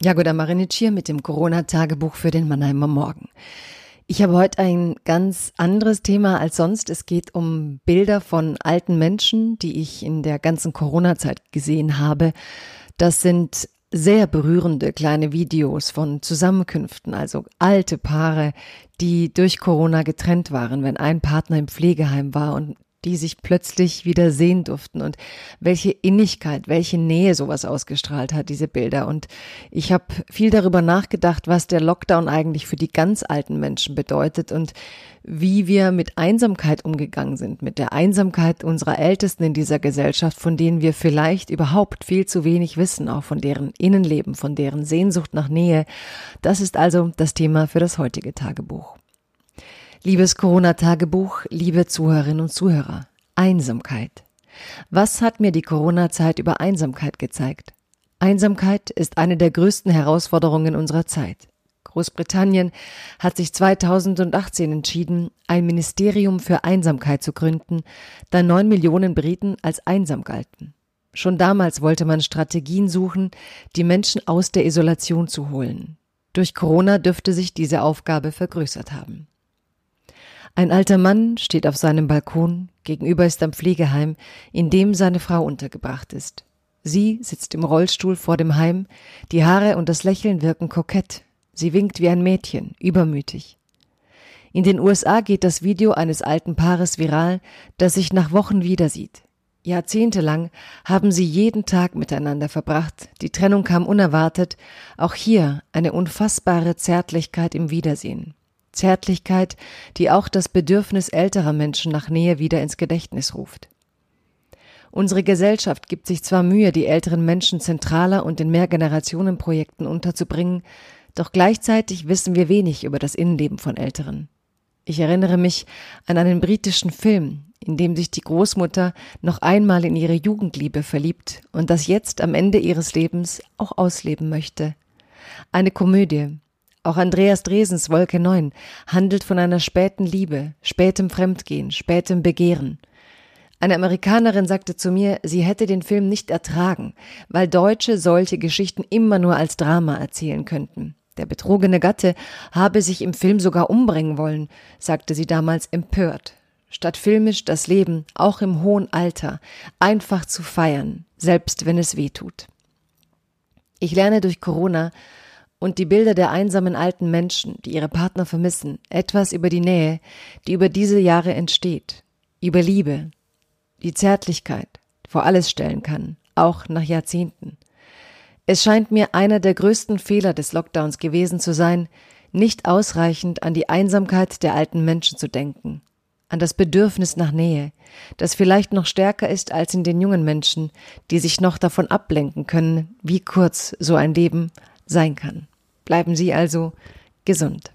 Jagoda Marinic hier mit dem Corona-Tagebuch für den Mannheimer Morgen. Ich habe heute ein ganz anderes Thema als sonst. Es geht um Bilder von alten Menschen, die ich in der ganzen Corona-Zeit gesehen habe. Das sind sehr berührende kleine Videos von Zusammenkünften, also alte Paare, die durch Corona getrennt waren, wenn ein Partner im Pflegeheim war und die sich plötzlich wieder sehen durften und welche Innigkeit, welche Nähe sowas ausgestrahlt hat, diese Bilder. Und ich habe viel darüber nachgedacht, was der Lockdown eigentlich für die ganz alten Menschen bedeutet und wie wir mit Einsamkeit umgegangen sind, mit der Einsamkeit unserer Ältesten in dieser Gesellschaft, von denen wir vielleicht überhaupt viel zu wenig wissen, auch von deren Innenleben, von deren Sehnsucht nach Nähe. Das ist also das Thema für das heutige Tagebuch. Liebes Corona-Tagebuch, liebe Zuhörerinnen und Zuhörer, Einsamkeit. Was hat mir die Corona-Zeit über Einsamkeit gezeigt? Einsamkeit ist eine der größten Herausforderungen unserer Zeit. Großbritannien hat sich 2018 entschieden, ein Ministerium für Einsamkeit zu gründen, da neun Millionen Briten als einsam galten. Schon damals wollte man Strategien suchen, die Menschen aus der Isolation zu holen. Durch Corona dürfte sich diese Aufgabe vergrößert haben. Ein alter Mann steht auf seinem Balkon, gegenüber ist ein Pflegeheim, in dem seine Frau untergebracht ist. Sie sitzt im Rollstuhl vor dem Heim, die Haare und das Lächeln wirken kokett. Sie winkt wie ein Mädchen, übermütig. In den USA geht das Video eines alten Paares viral, das sich nach Wochen wieder sieht. Jahrzehntelang haben sie jeden Tag miteinander verbracht, die Trennung kam unerwartet, auch hier eine unfassbare Zärtlichkeit im Wiedersehen. Zärtlichkeit, die auch das Bedürfnis älterer Menschen nach Nähe wieder ins Gedächtnis ruft. Unsere Gesellschaft gibt sich zwar Mühe, die älteren Menschen zentraler und in Mehrgenerationenprojekten unterzubringen, doch gleichzeitig wissen wir wenig über das Innenleben von Älteren. Ich erinnere mich an einen britischen Film, in dem sich die Großmutter noch einmal in ihre Jugendliebe verliebt und das jetzt am Ende ihres Lebens auch ausleben möchte. Eine Komödie, auch Andreas Dresens Wolke 9 handelt von einer späten Liebe, spätem Fremdgehen, spätem Begehren. Eine Amerikanerin sagte zu mir, sie hätte den Film nicht ertragen, weil Deutsche solche Geschichten immer nur als Drama erzählen könnten. Der betrogene Gatte habe sich im Film sogar umbringen wollen, sagte sie damals empört. Statt filmisch das Leben, auch im hohen Alter, einfach zu feiern, selbst wenn es weh tut. Ich lerne durch Corona, und die Bilder der einsamen alten Menschen, die ihre Partner vermissen, etwas über die Nähe, die über diese Jahre entsteht, über Liebe, die Zärtlichkeit vor alles stellen kann, auch nach Jahrzehnten. Es scheint mir einer der größten Fehler des Lockdowns gewesen zu sein, nicht ausreichend an die Einsamkeit der alten Menschen zu denken, an das Bedürfnis nach Nähe, das vielleicht noch stärker ist als in den jungen Menschen, die sich noch davon ablenken können, wie kurz so ein Leben sein kann. Bleiben Sie also gesund.